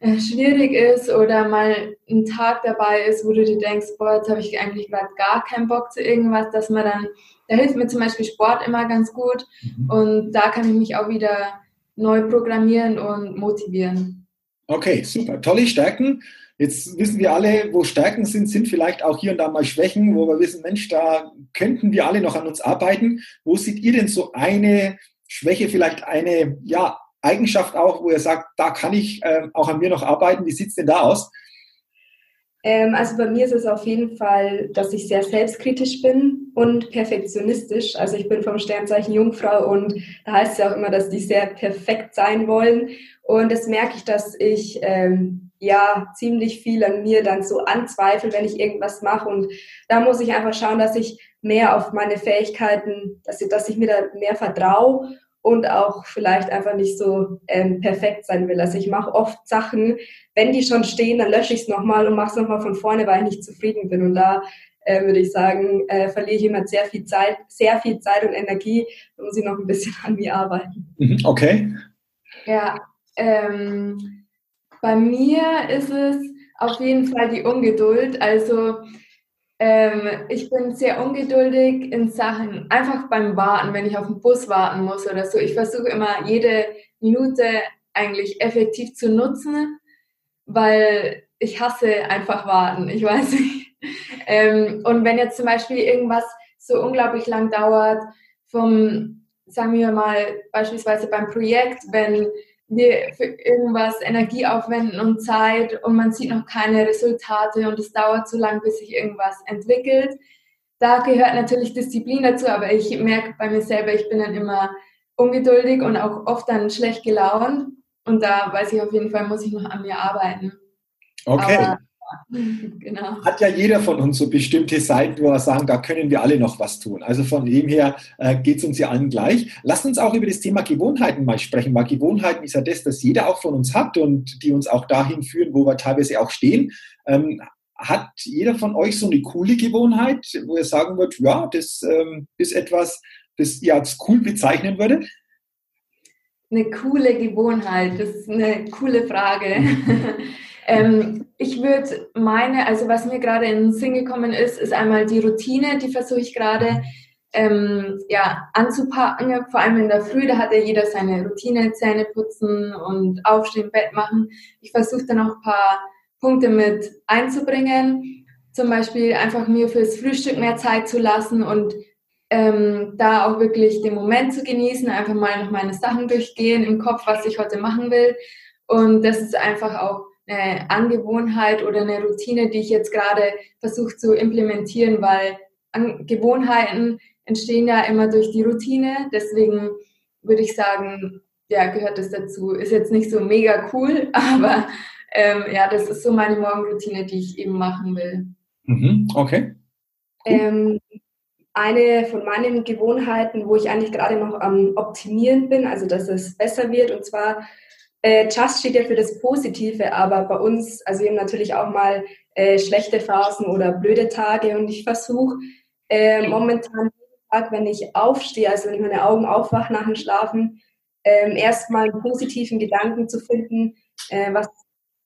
schwierig ist oder mal ein Tag dabei ist, wo du dir denkst, boah, jetzt habe ich eigentlich gerade gar keinen Bock zu irgendwas, dass man dann, da hilft mir zum Beispiel Sport immer ganz gut mhm. und da kann ich mich auch wieder neu programmieren und motivieren. Okay, super. Tolle Stärken. Jetzt wissen wir alle, wo Stärken sind, sind vielleicht auch hier und da mal Schwächen, wo wir wissen, Mensch, da könnten wir alle noch an uns arbeiten. Wo seht ihr denn so eine Schwäche, vielleicht eine, ja, Eigenschaft auch, wo ihr sagt, da kann ich äh, auch an mir noch arbeiten. Wie sieht es denn da aus? Ähm, also bei mir ist es auf jeden Fall, dass ich sehr selbstkritisch bin und perfektionistisch. Also ich bin vom Sternzeichen Jungfrau und da heißt es ja auch immer, dass die sehr perfekt sein wollen. Und das merke ich, dass ich ähm, ja ziemlich viel an mir dann so anzweifle, wenn ich irgendwas mache. Und da muss ich einfach schauen, dass ich mehr auf meine Fähigkeiten, dass ich, dass ich mir da mehr vertraue und auch vielleicht einfach nicht so ähm, perfekt sein will. Also ich mache oft Sachen, wenn die schon stehen, dann lösche ich es nochmal und mache es nochmal von vorne, weil ich nicht zufrieden bin. Und da äh, würde ich sagen, äh, verliere ich immer sehr viel Zeit, sehr viel Zeit und Energie, da muss ich noch ein bisschen an mir arbeiten. Mhm, okay. Ja, ähm, bei mir ist es auf jeden Fall die Ungeduld. Also ähm, ich bin sehr ungeduldig in Sachen, einfach beim Warten, wenn ich auf den Bus warten muss oder so. Ich versuche immer jede Minute eigentlich effektiv zu nutzen, weil ich hasse einfach warten. Ich weiß nicht. <laughs> ähm, und wenn jetzt zum Beispiel irgendwas so unglaublich lang dauert, vom, sagen wir mal, beispielsweise beim Projekt, wenn für irgendwas Energie aufwenden und Zeit und man sieht noch keine Resultate und es dauert so lang, bis sich irgendwas entwickelt. Da gehört natürlich Disziplin dazu, aber ich merke bei mir selber, ich bin dann immer ungeduldig und auch oft dann schlecht gelaunt. Und da weiß ich auf jeden Fall, muss ich noch an mir arbeiten. Okay. Aber, <laughs> genau. Hat ja jeder von uns so bestimmte Seiten, wo wir sagen, da können wir alle noch was tun. Also von dem her äh, geht es uns ja allen gleich. Lasst uns auch über das Thema Gewohnheiten mal sprechen, weil Gewohnheiten ist ja das, das jeder auch von uns hat und die uns auch dahin führen, wo wir teilweise auch stehen. Ähm, hat jeder von euch so eine coole Gewohnheit, wo ihr sagen würdet, ja, das ähm, ist etwas, das ihr als cool bezeichnen würdet? Eine coole Gewohnheit, das ist eine coole Frage. <laughs> ähm, ich würde meine, also was mir gerade in den Sinn gekommen ist, ist einmal die Routine, die versuche ich gerade ähm, ja, anzupacken, vor allem in der Früh, da hat ja jeder seine Routine, Zähne putzen und aufstehen, Bett machen. Ich versuche dann auch ein paar Punkte mit einzubringen, zum Beispiel einfach mir fürs Frühstück mehr Zeit zu lassen und ähm, da auch wirklich den Moment zu genießen, einfach mal noch meine Sachen durchgehen im Kopf, was ich heute machen will. Und das ist einfach auch eine Angewohnheit oder eine Routine, die ich jetzt gerade versuche zu implementieren, weil An Gewohnheiten entstehen ja immer durch die Routine. Deswegen würde ich sagen, ja, gehört das dazu. Ist jetzt nicht so mega cool, <laughs> aber ähm, ja, das ist so meine Morgenroutine, die ich eben machen will. Mhm, okay. Ähm, eine von meinen Gewohnheiten, wo ich eigentlich gerade noch am Optimieren bin, also dass es besser wird. Und zwar, äh, Just steht ja für das Positive, aber bei uns, also wir haben natürlich auch mal äh, schlechte Phasen oder blöde Tage und ich versuche äh, momentan jeden Tag, wenn ich aufstehe, also wenn ich meine Augen aufwache nach dem Schlafen, ähm, erstmal einen positiven Gedanken zu finden, äh, was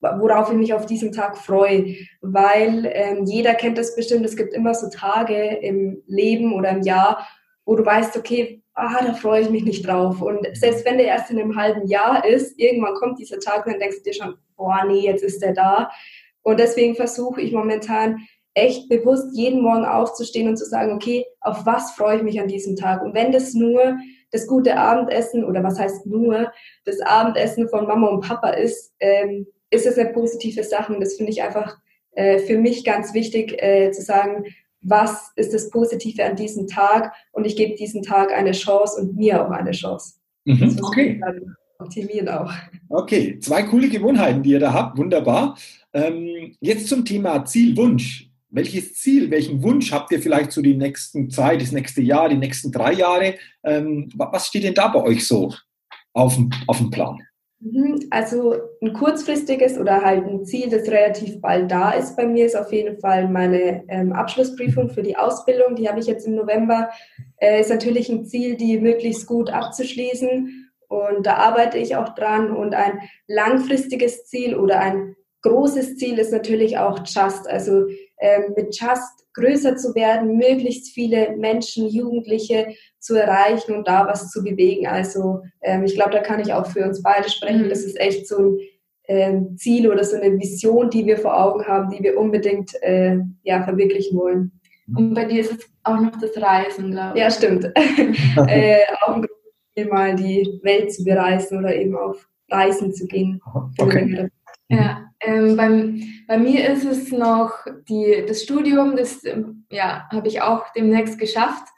worauf ich mich auf diesem Tag freue, weil ähm, jeder kennt das bestimmt, es gibt immer so Tage im Leben oder im Jahr, wo du weißt, okay, ah, da freue ich mich nicht drauf. Und selbst wenn der erst in einem halben Jahr ist, irgendwann kommt dieser Tag und dann denkst du dir schon, boah, nee, jetzt ist der da. Und deswegen versuche ich momentan echt bewusst jeden Morgen aufzustehen und zu sagen, okay, auf was freue ich mich an diesem Tag? Und wenn das nur das gute Abendessen oder was heißt nur das Abendessen von Mama und Papa ist, ähm, ist es eine positive Sache. Und das finde ich einfach äh, für mich ganz wichtig äh, zu sagen, was ist das Positive an diesem Tag und ich gebe diesen Tag eine Chance und mir auch eine Chance. Mhm, okay. Optimieren auch. Okay, zwei coole Gewohnheiten, die ihr da habt, wunderbar. Ähm, jetzt zum Thema Zielwunsch. Welches Ziel, welchen Wunsch habt ihr vielleicht zu die nächsten Zeit, das nächste Jahr, die nächsten drei Jahre? Ähm, was steht denn da bei euch so auf dem, auf dem Plan? Mhm, also ein kurzfristiges oder halt ein Ziel, das relativ bald da ist bei mir, ist auf jeden Fall meine ähm, Abschlussprüfung für die Ausbildung. Die habe ich jetzt im November. Äh, ist natürlich ein Ziel, die möglichst gut abzuschließen. Und da arbeite ich auch dran. Und ein langfristiges Ziel oder ein großes Ziel ist natürlich auch Just. Also mit Just größer zu werden, möglichst viele Menschen, Jugendliche zu erreichen und da was zu bewegen. Also ähm, ich glaube, da kann ich auch für uns beide sprechen. Mhm. Das ist echt so ein ähm, Ziel oder so eine Vision, die wir vor Augen haben, die wir unbedingt äh, ja, verwirklichen wollen. Und bei dir ist es auch noch das Reisen, glaube ich. Ja, stimmt. <laughs> äh, auch ein großes Ziel, mal die Welt zu bereisen oder eben auf Reisen zu gehen. Okay. Ja, ähm, beim, bei mir ist es noch die, das Studium, das ähm, ja, habe ich auch demnächst geschafft.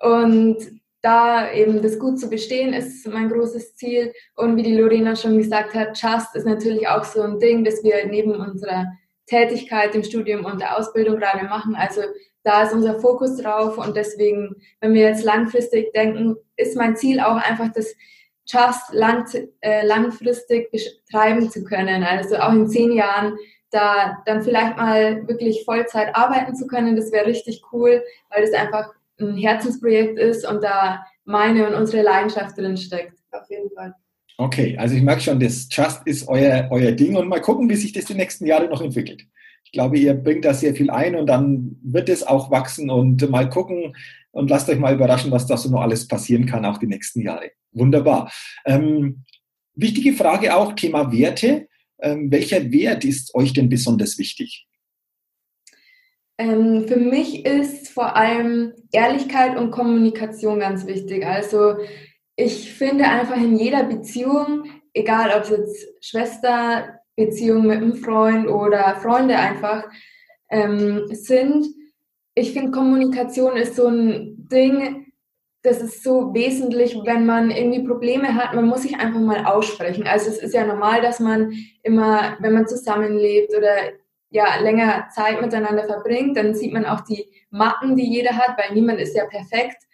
Und da eben das gut zu bestehen, ist mein großes Ziel. Und wie die Lorena schon gesagt hat, Just ist natürlich auch so ein Ding, das wir neben unserer Tätigkeit im Studium und der Ausbildung gerade machen. Also da ist unser Fokus drauf und deswegen, wenn wir jetzt langfristig denken, ist mein Ziel auch einfach, dass Just lang, äh, langfristig betreiben zu können. Also auch in zehn Jahren da dann vielleicht mal wirklich Vollzeit arbeiten zu können, das wäre richtig cool, weil das einfach ein Herzensprojekt ist und da meine und unsere Leidenschaft drin steckt. Auf jeden Fall. Okay, also ich merke schon, das Just ist euer, euer Ding und mal gucken, wie sich das die nächsten Jahre noch entwickelt. Ich glaube, ihr bringt da sehr viel ein und dann wird es auch wachsen und mal gucken und lasst euch mal überraschen, was da so noch alles passieren kann, auch die nächsten Jahre. Wunderbar. Ähm, wichtige Frage auch, Thema Werte. Ähm, welcher Wert ist euch denn besonders wichtig? Ähm, für mich ist vor allem Ehrlichkeit und Kommunikation ganz wichtig. Also ich finde einfach in jeder Beziehung, egal ob es jetzt Schwester, Beziehung mit einem Freund oder Freunde einfach ähm, sind, ich finde Kommunikation ist so ein Ding, das ist so wesentlich, wenn man irgendwie Probleme hat, man muss sich einfach mal aussprechen. Also es ist ja normal, dass man immer, wenn man zusammenlebt oder ja länger Zeit miteinander verbringt, dann sieht man auch die Macken, die jeder hat, weil niemand ist ja perfekt.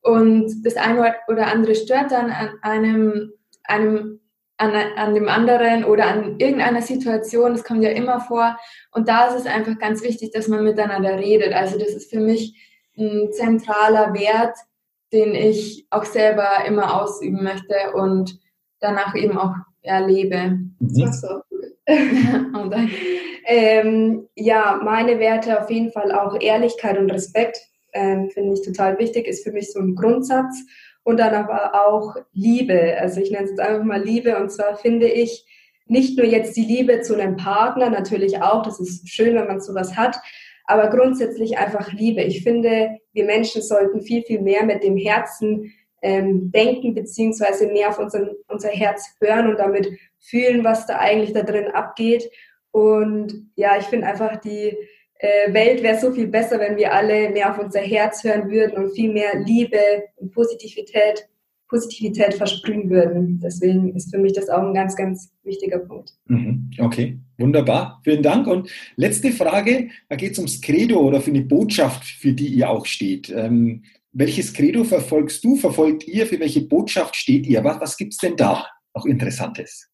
Und das eine oder andere stört dann an einem, einem an, an dem anderen oder an irgendeiner Situation, das kommt ja immer vor. Und da ist es einfach ganz wichtig, dass man miteinander redet. Also das ist für mich ein zentraler Wert, den ich auch selber immer ausüben möchte und danach eben auch erlebe. Mhm. <laughs> ähm, ja, meine Werte auf jeden Fall auch Ehrlichkeit und Respekt ähm, finde ich total wichtig, ist für mich so ein Grundsatz. Und dann aber auch Liebe. Also ich nenne es jetzt einfach mal Liebe. Und zwar finde ich nicht nur jetzt die Liebe zu einem Partner, natürlich auch, das ist schön, wenn man sowas hat, aber grundsätzlich einfach Liebe. Ich finde, wir Menschen sollten viel, viel mehr mit dem Herzen ähm, denken, beziehungsweise mehr auf unseren, unser Herz hören und damit fühlen, was da eigentlich da drin abgeht. Und ja, ich finde einfach, die Welt wäre so viel besser, wenn wir alle mehr auf unser Herz hören würden und viel mehr Liebe und Positivität Positivität versprühen würden. Deswegen ist für mich das auch ein ganz, ganz wichtiger Punkt. Mhm. Okay, wunderbar. Vielen Dank. Und letzte Frage, da geht es ums Credo oder für eine Botschaft, für die ihr auch steht. Ähm, welches Credo verfolgst du, verfolgt ihr, für welche Botschaft steht ihr? Was, was gibt es denn da noch Interessantes?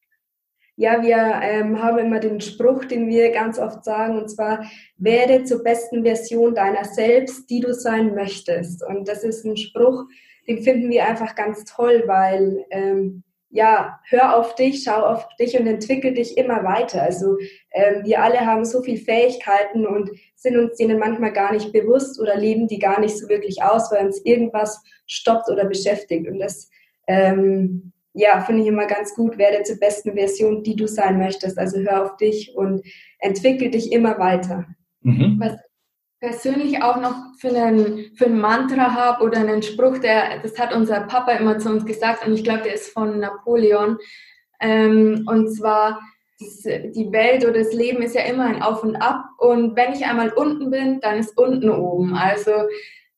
Ja, wir ähm, haben immer den Spruch, den wir ganz oft sagen, und zwar, werde zur besten Version deiner selbst, die du sein möchtest. Und das ist ein Spruch, den finden wir einfach ganz toll, weil ähm, ja, hör auf dich, schau auf dich und entwickel dich immer weiter. Also ähm, wir alle haben so viele Fähigkeiten und sind uns denen manchmal gar nicht bewusst oder leben die gar nicht so wirklich aus, weil uns irgendwas stoppt oder beschäftigt. Und das ähm, ja, finde ich immer ganz gut, werde zur besten Version, die du sein möchtest. Also hör auf dich und entwickel dich immer weiter. Mhm. Was persönlich auch noch für einen, für ein Mantra habe oder einen Spruch, der, das hat unser Papa immer zu uns gesagt und ich glaube, der ist von Napoleon. Ähm, und zwar, das, die Welt oder das Leben ist ja immer ein Auf und Ab und wenn ich einmal unten bin, dann ist unten oben. Also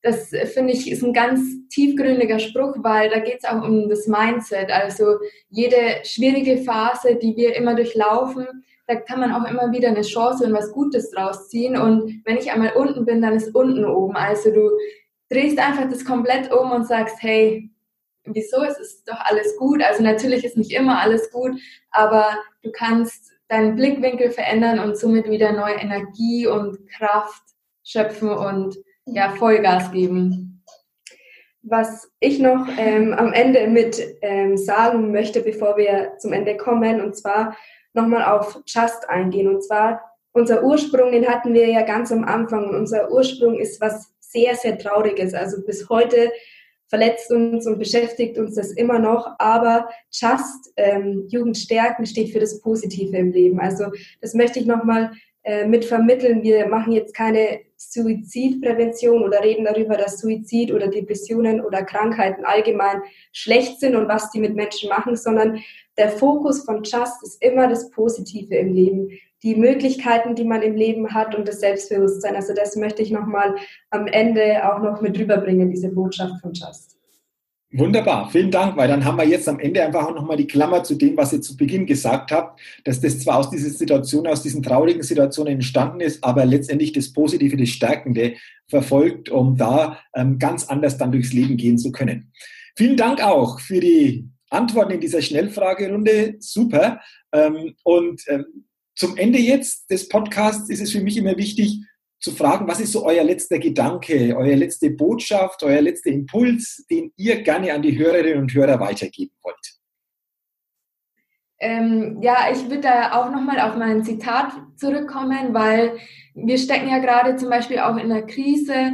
das finde ich ist ein ganz tiefgründiger Spruch, weil da geht es auch um das Mindset. Also jede schwierige Phase, die wir immer durchlaufen, da kann man auch immer wieder eine Chance und was Gutes draus ziehen. Und wenn ich einmal unten bin, dann ist unten oben. Also du drehst einfach das komplett um und sagst, hey, wieso? Es ist doch alles gut. Also natürlich ist nicht immer alles gut, aber du kannst deinen Blickwinkel verändern und somit wieder neue Energie und Kraft schöpfen und ja, Vollgas geben. Was ich noch ähm, am Ende mit ähm, sagen möchte, bevor wir zum Ende kommen, und zwar nochmal auf Just eingehen. Und zwar, unser Ursprung, den hatten wir ja ganz am Anfang. Und unser Ursprung ist was sehr, sehr Trauriges. Also bis heute verletzt uns und beschäftigt uns das immer noch. Aber Just, ähm, Jugend stärken, steht für das Positive im Leben. Also das möchte ich nochmal äh, mit vermitteln. Wir machen jetzt keine Suizidprävention oder reden darüber, dass Suizid oder Depressionen oder Krankheiten allgemein schlecht sind und was die mit Menschen machen, sondern der Fokus von Just ist immer das Positive im Leben, die Möglichkeiten, die man im Leben hat und das Selbstbewusstsein. Also das möchte ich nochmal am Ende auch noch mit rüberbringen, diese Botschaft von Just. Wunderbar, vielen Dank, weil dann haben wir jetzt am Ende einfach auch nochmal die Klammer zu dem, was ihr zu Beginn gesagt habt, dass das zwar aus dieser Situation, aus diesen traurigen Situationen entstanden ist, aber letztendlich das Positive, das Stärkende verfolgt, um da ähm, ganz anders dann durchs Leben gehen zu können. Vielen Dank auch für die Antworten in dieser Schnellfragerunde. Super. Ähm, und ähm, zum Ende jetzt des Podcasts ist es für mich immer wichtig, zu fragen, was ist so euer letzter Gedanke, euer letzte Botschaft, euer letzter Impuls, den ihr gerne an die Hörerinnen und Hörer weitergeben wollt? Ähm, ja, ich würde da auch nochmal auf mein Zitat zurückkommen, weil wir stecken ja gerade zum Beispiel auch in der Krise.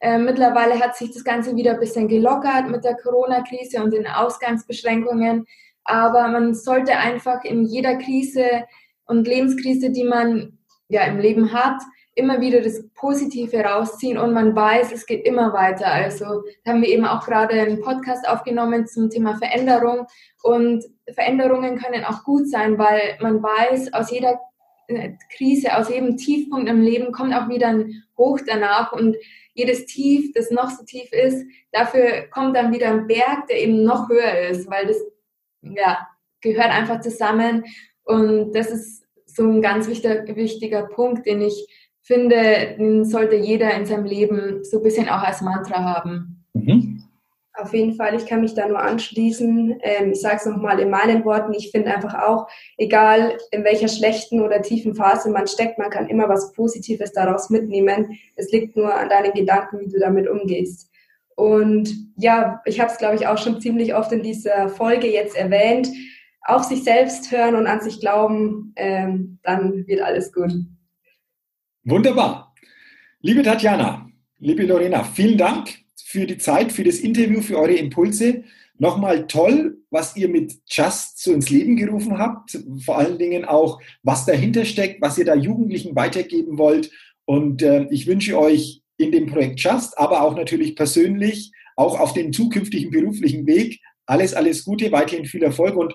Äh, mittlerweile hat sich das Ganze wieder ein bisschen gelockert mit der Corona-Krise und den Ausgangsbeschränkungen. Aber man sollte einfach in jeder Krise und Lebenskrise, die man ja im Leben hat, immer wieder das Positive rausziehen und man weiß, es geht immer weiter. Also da haben wir eben auch gerade einen Podcast aufgenommen zum Thema Veränderung. Und Veränderungen können auch gut sein, weil man weiß, aus jeder äh, Krise, aus jedem Tiefpunkt im Leben kommt auch wieder ein Hoch danach. Und jedes Tief, das noch so tief ist, dafür kommt dann wieder ein Berg, der eben noch höher ist, weil das ja, gehört einfach zusammen. Und das ist so ein ganz wichtiger, wichtiger Punkt, den ich finde, den sollte jeder in seinem Leben so ein bisschen auch als Mantra haben. Mhm. Auf jeden Fall, ich kann mich da nur anschließen. Ähm, ich sage es nochmal in meinen Worten, ich finde einfach auch, egal in welcher schlechten oder tiefen Phase man steckt, man kann immer was Positives daraus mitnehmen. Es liegt nur an deinen Gedanken, wie du damit umgehst. Und ja, ich habe es, glaube ich, auch schon ziemlich oft in dieser Folge jetzt erwähnt. Auf sich selbst hören und an sich glauben, ähm, dann wird alles gut. Wunderbar. Liebe Tatjana, liebe Lorena, vielen Dank für die Zeit, für das Interview, für eure Impulse. Nochmal toll, was ihr mit Just so ins Leben gerufen habt. Vor allen Dingen auch, was dahinter steckt, was ihr da Jugendlichen weitergeben wollt. Und äh, ich wünsche euch in dem Projekt Just, aber auch natürlich persönlich, auch auf dem zukünftigen beruflichen Weg, alles, alles Gute, weiterhin viel Erfolg und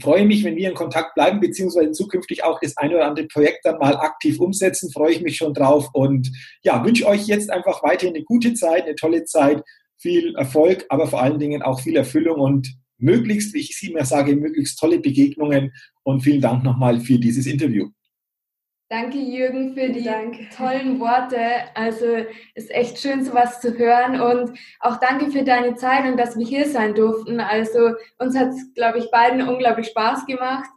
freue mich, wenn wir in Kontakt bleiben, beziehungsweise zukünftig auch das eine oder andere Projekt dann mal aktiv umsetzen. Freue ich mich schon drauf und ja, wünsche euch jetzt einfach weiterhin eine gute Zeit, eine tolle Zeit, viel Erfolg, aber vor allen Dingen auch viel Erfüllung und möglichst, wie ich es immer sage, möglichst tolle Begegnungen. Und vielen Dank nochmal für dieses Interview. Danke, Jürgen, für die Dank. tollen Worte. Also ist echt schön, sowas zu hören. Und auch danke für deine Zeit und dass wir hier sein durften. Also uns hat es, glaube ich, beiden unglaublich Spaß gemacht.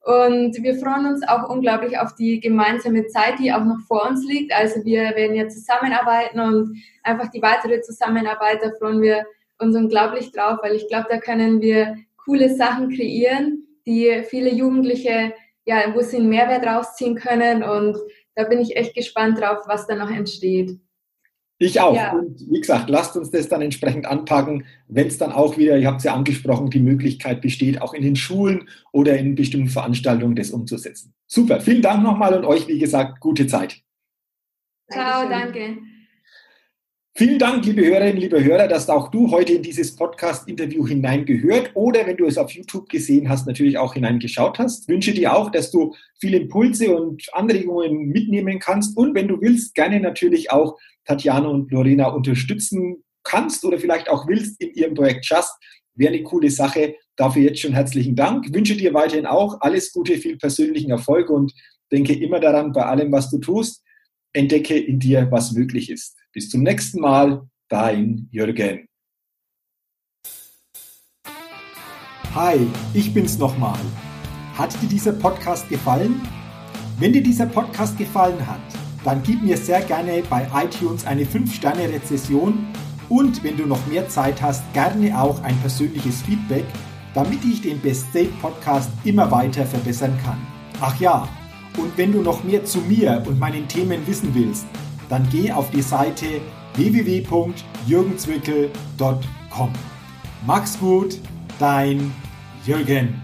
Und wir freuen uns auch unglaublich auf die gemeinsame Zeit, die auch noch vor uns liegt. Also wir werden jetzt zusammenarbeiten und einfach die weitere Zusammenarbeit, da freuen wir uns unglaublich drauf, weil ich glaube, da können wir coole Sachen kreieren, die viele Jugendliche ja, wo sie einen Mehrwert rausziehen können. Und da bin ich echt gespannt drauf, was da noch entsteht. Ich auch. Ja. Und wie gesagt, lasst uns das dann entsprechend anpacken, wenn es dann auch wieder, ihr habt es ja angesprochen, die Möglichkeit besteht, auch in den Schulen oder in bestimmten Veranstaltungen das umzusetzen. Super. Vielen Dank nochmal und euch, wie gesagt, gute Zeit. Ciao, danke. Vielen Dank, liebe Hörerinnen, liebe Hörer, dass auch du heute in dieses Podcast-Interview hineingehört oder wenn du es auf YouTube gesehen hast, natürlich auch hineingeschaut hast. Ich wünsche dir auch, dass du viele Impulse und Anregungen mitnehmen kannst und wenn du willst, gerne natürlich auch Tatjana und Lorena unterstützen kannst oder vielleicht auch willst in ihrem Projekt Just. Wäre eine coole Sache. Dafür jetzt schon herzlichen Dank. Ich wünsche dir weiterhin auch alles Gute, viel persönlichen Erfolg und denke immer daran, bei allem, was du tust, entdecke in dir, was möglich ist. Bis zum nächsten Mal, dein Jürgen. Hi, ich bin's nochmal. Hat dir dieser Podcast gefallen? Wenn dir dieser Podcast gefallen hat, dann gib mir sehr gerne bei iTunes eine 5-Sterne-Rezession und wenn du noch mehr Zeit hast, gerne auch ein persönliches Feedback, damit ich den Best State Podcast immer weiter verbessern kann. Ach ja, und wenn du noch mehr zu mir und meinen Themen wissen willst, dann geh auf die Seite www.jürgenzwickel.com. Mach's gut, dein Jürgen.